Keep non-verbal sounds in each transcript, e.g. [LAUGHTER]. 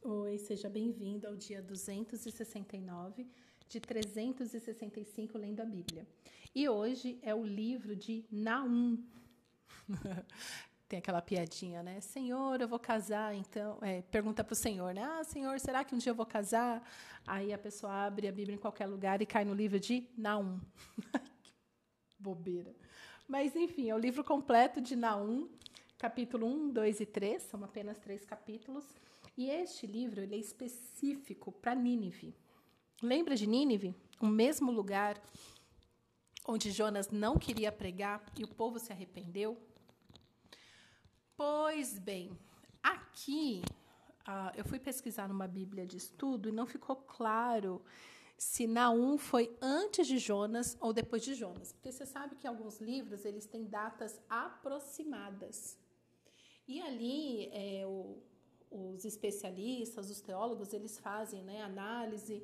Oi, seja bem-vindo ao dia 269 de 365 lendo a Bíblia. E hoje é o livro de Naum. [LAUGHS] Tem aquela piadinha, né? Senhor, eu vou casar, então. É, pergunta para o Senhor, né? Ah, Senhor, será que um dia eu vou casar? Aí a pessoa abre a Bíblia em qualquer lugar e cai no livro de Naum. [LAUGHS] Bobeira. Mas, enfim, é o livro completo de Naum, capítulo 1, 2 e 3, são apenas três capítulos. E este livro ele é específico para Nínive. Lembra de Nínive? O mesmo lugar onde Jonas não queria pregar e o povo se arrependeu? Pois bem, aqui uh, eu fui pesquisar numa Bíblia de estudo e não ficou claro se Naum foi antes de Jonas ou depois de Jonas, porque você sabe que alguns livros eles têm datas aproximadas. E ali é, o, os especialistas, os teólogos, eles fazem né, análise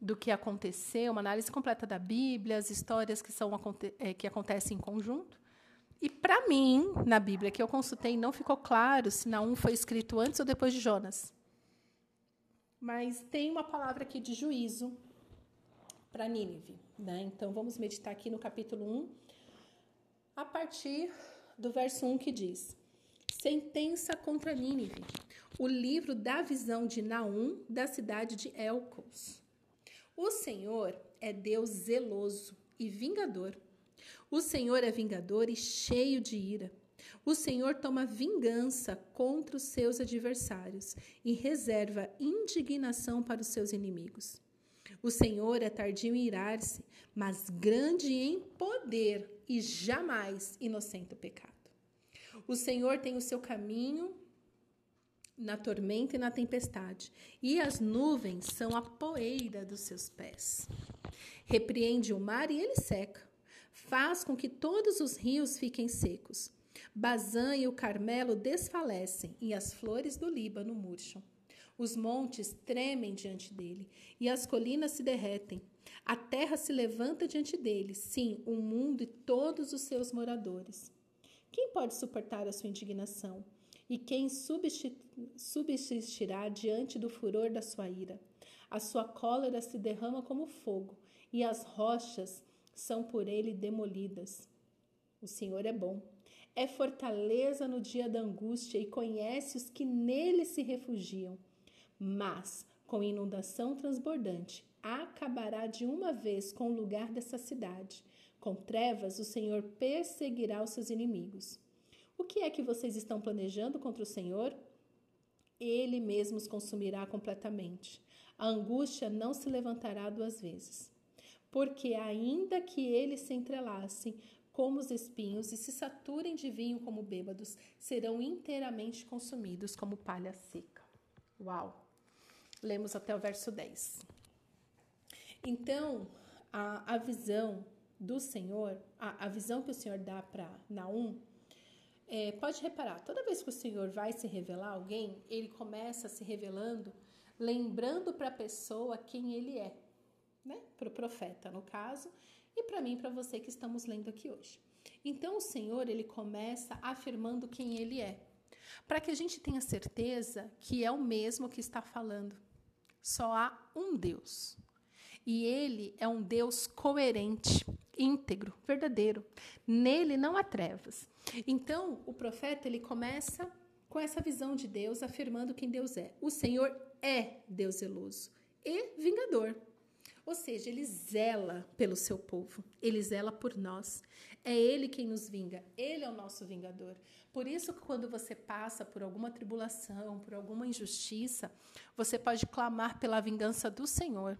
do que aconteceu, uma análise completa da Bíblia, as histórias que, são, é, que acontecem em conjunto. E para mim, na Bíblia que eu consultei, não ficou claro se Naum foi escrito antes ou depois de Jonas. Mas tem uma palavra aqui de juízo para Nínive. Né? Então vamos meditar aqui no capítulo 1, a partir do verso 1 que diz: Sentença contra Nínive o livro da visão de Naum da cidade de Elcos. O Senhor é Deus zeloso e vingador. O Senhor é vingador e cheio de ira. O Senhor toma vingança contra os seus adversários e reserva indignação para os seus inimigos. O Senhor é tardio em irar-se, mas grande em poder e jamais inocente o pecado. O Senhor tem o seu caminho na tormenta e na tempestade, e as nuvens são a poeira dos seus pés. Repreende o mar e ele seca, faz com que todos os rios fiquem secos. Bazã e o Carmelo desfalecem e as flores do Líbano murcham. Os montes tremem diante dele e as colinas se derretem. A terra se levanta diante dele, sim, o mundo e todos os seus moradores. Quem pode suportar a sua indignação? E quem subsistirá diante do furor da sua ira? A sua cólera se derrama como fogo, e as rochas são por ele demolidas. O Senhor é bom, é fortaleza no dia da angústia e conhece os que nele se refugiam. Mas, com inundação transbordante, acabará de uma vez com o lugar dessa cidade. Com trevas, o Senhor perseguirá os seus inimigos. O que é que vocês estão planejando contra o Senhor? Ele mesmo os consumirá completamente. A angústia não se levantará duas vezes. Porque, ainda que eles se entrelacem como os espinhos e se saturem de vinho como bêbados, serão inteiramente consumidos como palha seca. Uau! Lemos até o verso 10. Então, a, a visão do Senhor, a, a visão que o Senhor dá para Naum, é, pode reparar, toda vez que o Senhor vai se revelar a alguém, ele começa se revelando, lembrando para a pessoa quem ele é, né? Para o profeta, no caso, e para mim, para você que estamos lendo aqui hoje. Então, o Senhor, ele começa afirmando quem ele é, para que a gente tenha certeza que é o mesmo que está falando. Só há um Deus. E ele é um Deus coerente, íntegro, verdadeiro. Nele não há trevas. Então, o profeta ele começa com essa visão de Deus, afirmando quem Deus é. O Senhor é Deus zeloso e vingador. Ou seja, ele zela pelo seu povo, ele zela por nós. É ele quem nos vinga, ele é o nosso vingador. Por isso que quando você passa por alguma tribulação, por alguma injustiça, você pode clamar pela vingança do Senhor.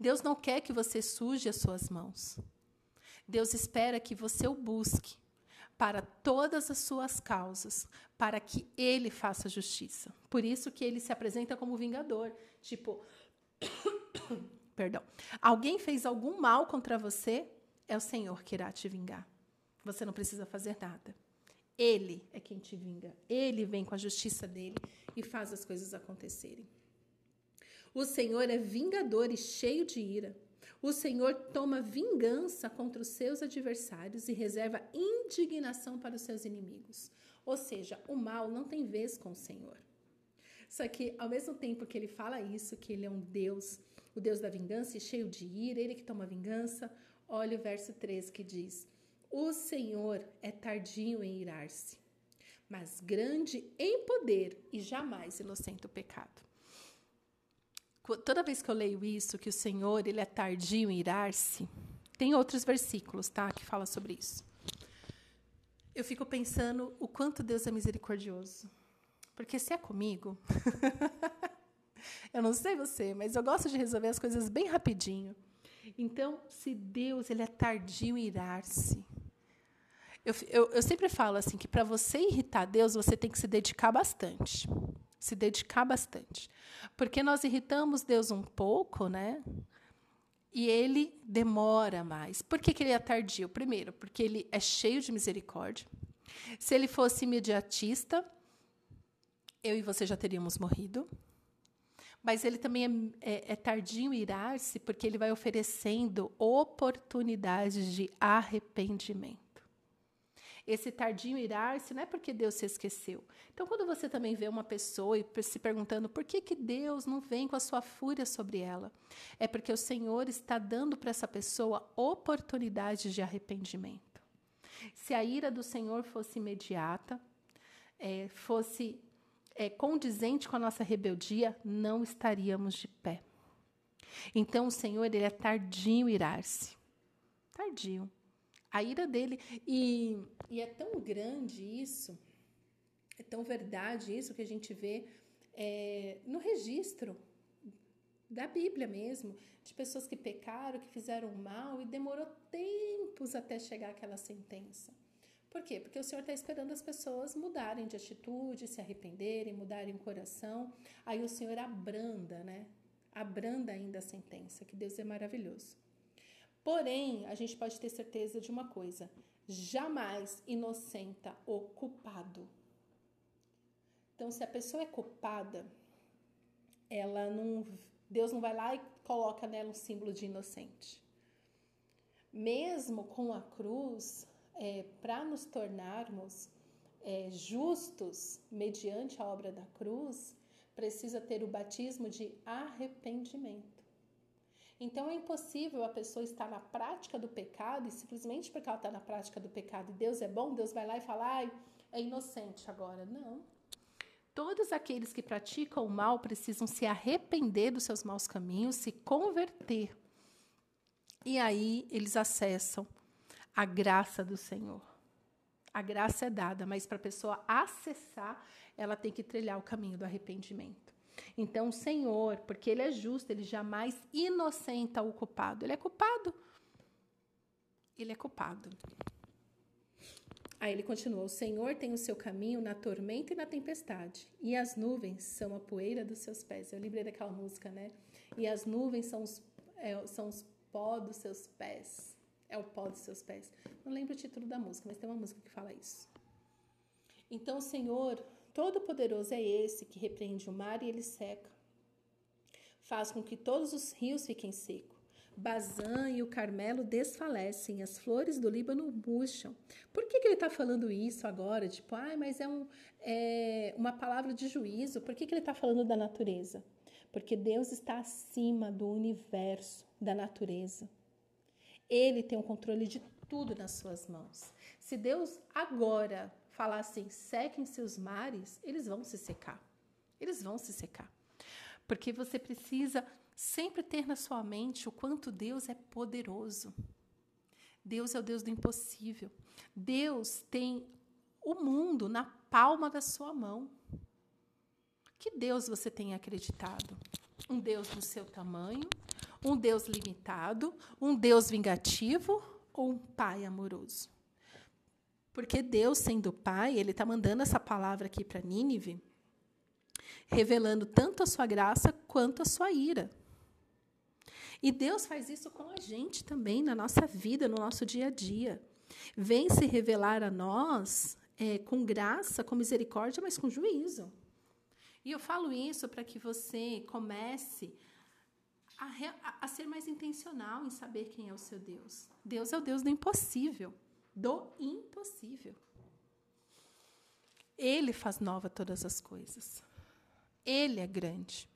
Deus não quer que você suje as suas mãos. Deus espera que você o busque para todas as suas causas, para que ele faça justiça. Por isso que ele se apresenta como vingador, tipo, [COUGHS] perdão. Alguém fez algum mal contra você, é o Senhor que irá te vingar. Você não precisa fazer nada. Ele é quem te vinga. Ele vem com a justiça dele e faz as coisas acontecerem. O Senhor é vingador e cheio de ira. O Senhor toma vingança contra os seus adversários e reserva indignação para os seus inimigos. Ou seja, o mal não tem vez com o Senhor. Só que, ao mesmo tempo que ele fala isso, que ele é um Deus, o Deus da vingança e cheio de ira, ele que toma vingança, olha o verso 13 que diz: O Senhor é tardio em irar-se, mas grande em poder e jamais inocente o pecado. Toda vez que eu leio isso, que o Senhor ele é tardio em irar-se, tem outros versículos, tá, que fala sobre isso. Eu fico pensando o quanto Deus é misericordioso. Porque se é comigo, [LAUGHS] eu não sei você, mas eu gosto de resolver as coisas bem rapidinho. Então, se Deus ele é tardio em irar-se, eu, eu, eu, sempre falo assim que para você irritar Deus, você tem que se dedicar bastante. Se dedicar bastante. Porque nós irritamos Deus um pouco, né? E ele demora mais. Por que, que ele é tardio? Primeiro, porque ele é cheio de misericórdia. Se ele fosse imediatista, eu e você já teríamos morrido. Mas ele também é, é, é tardio irar-se, porque ele vai oferecendo oportunidades de arrependimento. Esse tardio irar-se não é porque Deus se esqueceu. Então, quando você também vê uma pessoa e se perguntando por que, que Deus não vem com a sua fúria sobre ela, é porque o Senhor está dando para essa pessoa oportunidades de arrependimento. Se a ira do Senhor fosse imediata, é, fosse é, condizente com a nossa rebeldia, não estaríamos de pé. Então o Senhor ele é tardio irar-se. Tardio. A ira dele. E, e é tão grande isso, é tão verdade isso que a gente vê é, no registro da Bíblia mesmo, de pessoas que pecaram, que fizeram mal e demorou tempos até chegar aquela sentença. Por quê? Porque o Senhor está esperando as pessoas mudarem de atitude, se arrependerem, mudarem o coração. Aí o Senhor abranda, né? Abranda ainda a sentença, que Deus é maravilhoso. Porém, a gente pode ter certeza de uma coisa: jamais inocenta o culpado. Então, se a pessoa é culpada, ela não, Deus não vai lá e coloca nela um símbolo de inocente. Mesmo com a cruz, é, para nos tornarmos é, justos mediante a obra da cruz, precisa ter o batismo de arrependimento. Então é impossível a pessoa estar na prática do pecado e simplesmente porque ela está na prática do pecado e Deus é bom, Deus vai lá e fala, ai, é inocente agora. Não. Todos aqueles que praticam o mal precisam se arrepender dos seus maus caminhos, se converter. E aí eles acessam a graça do Senhor. A graça é dada, mas para a pessoa acessar, ela tem que trilhar o caminho do arrependimento. Então, o Senhor, porque Ele é justo, Ele jamais inocenta o culpado. Ele é culpado. Ele é culpado. Aí ele continuou: O Senhor tem o seu caminho na tormenta e na tempestade, e as nuvens são a poeira dos seus pés. Eu lembrei daquela música, né? E as nuvens são os, é, são os pó dos seus pés é o pó dos seus pés. Não lembro o título da música, mas tem uma música que fala isso. Então, o Senhor Todo-Poderoso é esse que repreende o mar e ele seca. Faz com que todos os rios fiquem secos. Bazã e o Carmelo desfalecem, as flores do Líbano murcham. Por que, que ele está falando isso agora? Tipo, ah, mas é, um, é uma palavra de juízo. Por que, que ele está falando da natureza? Porque Deus está acima do universo, da natureza. Ele tem o controle de tudo nas suas mãos. Se Deus agora falar assim, sequem seus mares, eles vão se secar. Eles vão se secar. Porque você precisa sempre ter na sua mente o quanto Deus é poderoso. Deus é o Deus do impossível. Deus tem o mundo na palma da sua mão. Que Deus você tem acreditado? Um Deus do seu tamanho, um Deus limitado, um Deus vingativo ou um pai amoroso? Porque Deus, sendo pai, ele está mandando essa palavra aqui para Nínive, revelando tanto a sua graça quanto a sua ira. E Deus faz isso com a gente também, na nossa vida, no nosso dia a dia. Vem se revelar a nós é, com graça, com misericórdia, mas com juízo. E eu falo isso para que você comece a, a, ser mais intencional em saber quem é o seu Deus. Deus é o Deus do impossível, do impossível. Ele faz nova todas as coisas. Ele é grande.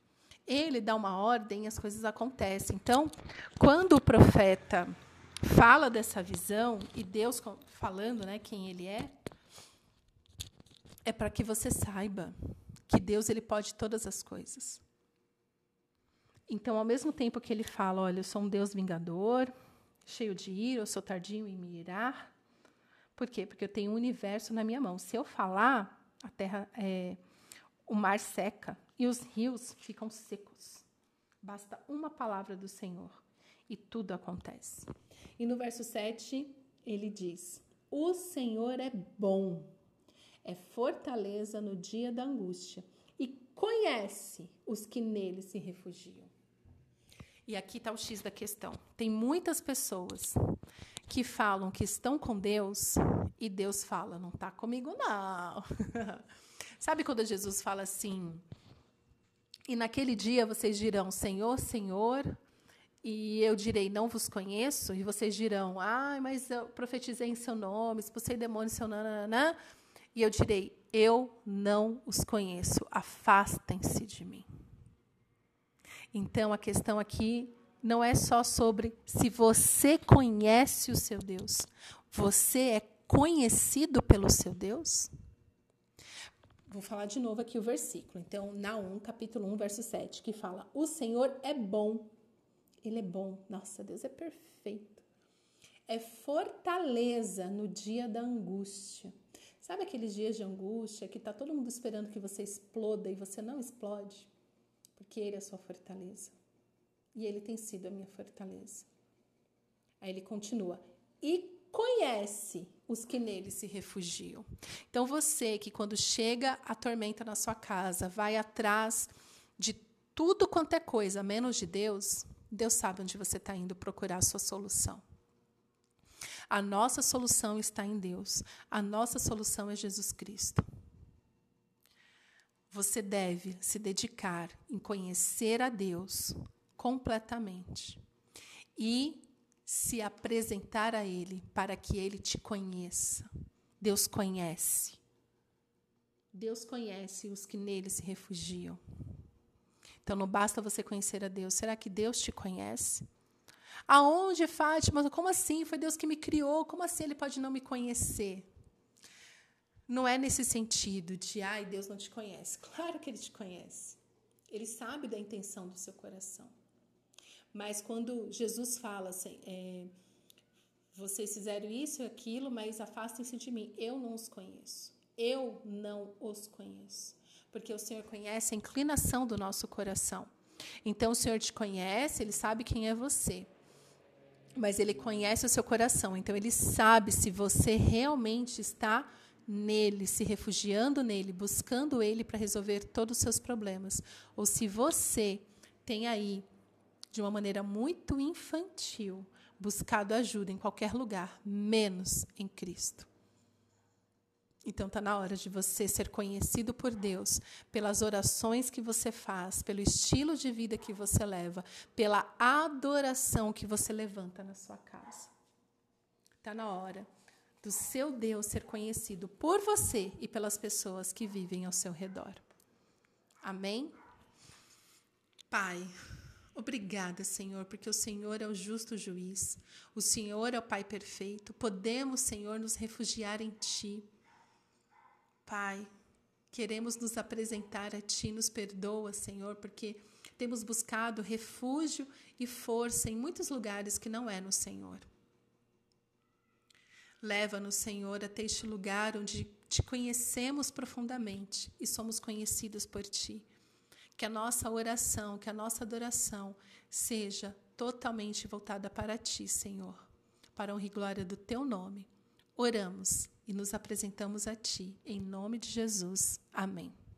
Ele dá uma ordem e as coisas acontecem. Então, quando o profeta fala dessa visão e Deus falando, né, quem ele é, é para que você saiba que Deus ele pode todas as coisas. Então, ao mesmo tempo que ele fala, olha, eu sou um Deus vingador, cheio de ira, eu sou tardio em me irar. Por quê? Porque eu tenho um universo na minha mão. Se eu falar, a terra, é, o mar seca e os rios ficam secos. Basta uma palavra do Senhor e tudo acontece. E no verso 7, ele diz: O Senhor é bom, é fortaleza no dia da angústia e conhece os que nele se refugiam. E aqui está o X da questão. Tem muitas pessoas que falam que estão com Deus e Deus fala: não está comigo, não. [LAUGHS] Sabe quando Jesus fala assim? E naquele dia vocês dirão: Senhor, Senhor, e eu direi: Não vos conheço, e vocês dirão: Ah, mas eu profetizei em seu nome, expulsei demônios em seu nananã. E eu direi: Eu não os conheço, afastem-se de mim. Então a questão aqui não é só sobre se você conhece o seu Deus, você é conhecido pelo seu Deus? Vou falar de novo aqui o versículo. Então, Naum, capítulo 1, verso 7, que fala: O Senhor é bom. Ele é bom. Nossa, Deus é perfeito. É fortaleza no dia da angústia. Sabe aqueles dias de angústia que está todo mundo esperando que você exploda e você não explode? porque Ele é a sua fortaleza. E Ele tem sido a minha fortaleza. Aí ele continua: e conhece os que nele se refugiam. Então você que quando chega a tormenta na sua casa, vai atrás de tudo quanto é coisa, menos de Deus, Deus sabe onde você está indo procurar a sua solução. A nossa solução está em Deus. A nossa solução é Jesus Cristo. Você deve se dedicar em conhecer a Deus completamente e se apresentar a Ele para que Ele te conheça. Deus conhece. Deus conhece os que nele se refugiam. Então não basta você conhecer a Deus. Será que Deus te conhece? Aonde, Fátima? Como assim? Foi Deus que me criou. Como assim ele pode não me conhecer? Não é nesse sentido de, ai, Deus não te conhece. Claro que ele te conhece. Ele sabe da intenção do seu coração. Mas quando Jesus fala assim, é, vocês fizeram isso e aquilo, mas afastem-se de mim. Eu não os conheço. Eu não os conheço. Porque o Senhor conhece a inclinação do nosso coração. Então o Senhor te conhece, ele sabe quem é você. Mas ele conhece o seu coração. Então ele sabe se você realmente está nele, se refugiando nele, buscando ele para resolver todos os seus problemas, ou se você tem aí, de uma maneira muito infantil, buscado ajuda em qualquer lugar, menos em Cristo. Então está na hora de você ser conhecido por Deus pelas orações que você faz, pelo estilo de vida que você leva, pela adoração que você levanta na sua casa. Está na hora do seu Deus ser conhecido por você e pelas pessoas que vivem ao seu redor. Amém? Pai, obrigada, Senhor, porque o Senhor é o justo juiz, o Senhor é o Pai perfeito. Podemos, Senhor, nos refugiar em Ti. Pai, queremos nos apresentar a Ti, nos perdoa, Senhor, porque temos buscado refúgio e força em muitos lugares que não é no Senhor. Leva-nos, Senhor, até este lugar onde te conhecemos profundamente e somos conhecidos por ti. Que a nossa oração, que a nossa adoração seja totalmente voltada para ti, Senhor, para honra e glória do teu nome. Oramos e nos apresentamos a ti, em nome de Jesus. Amém.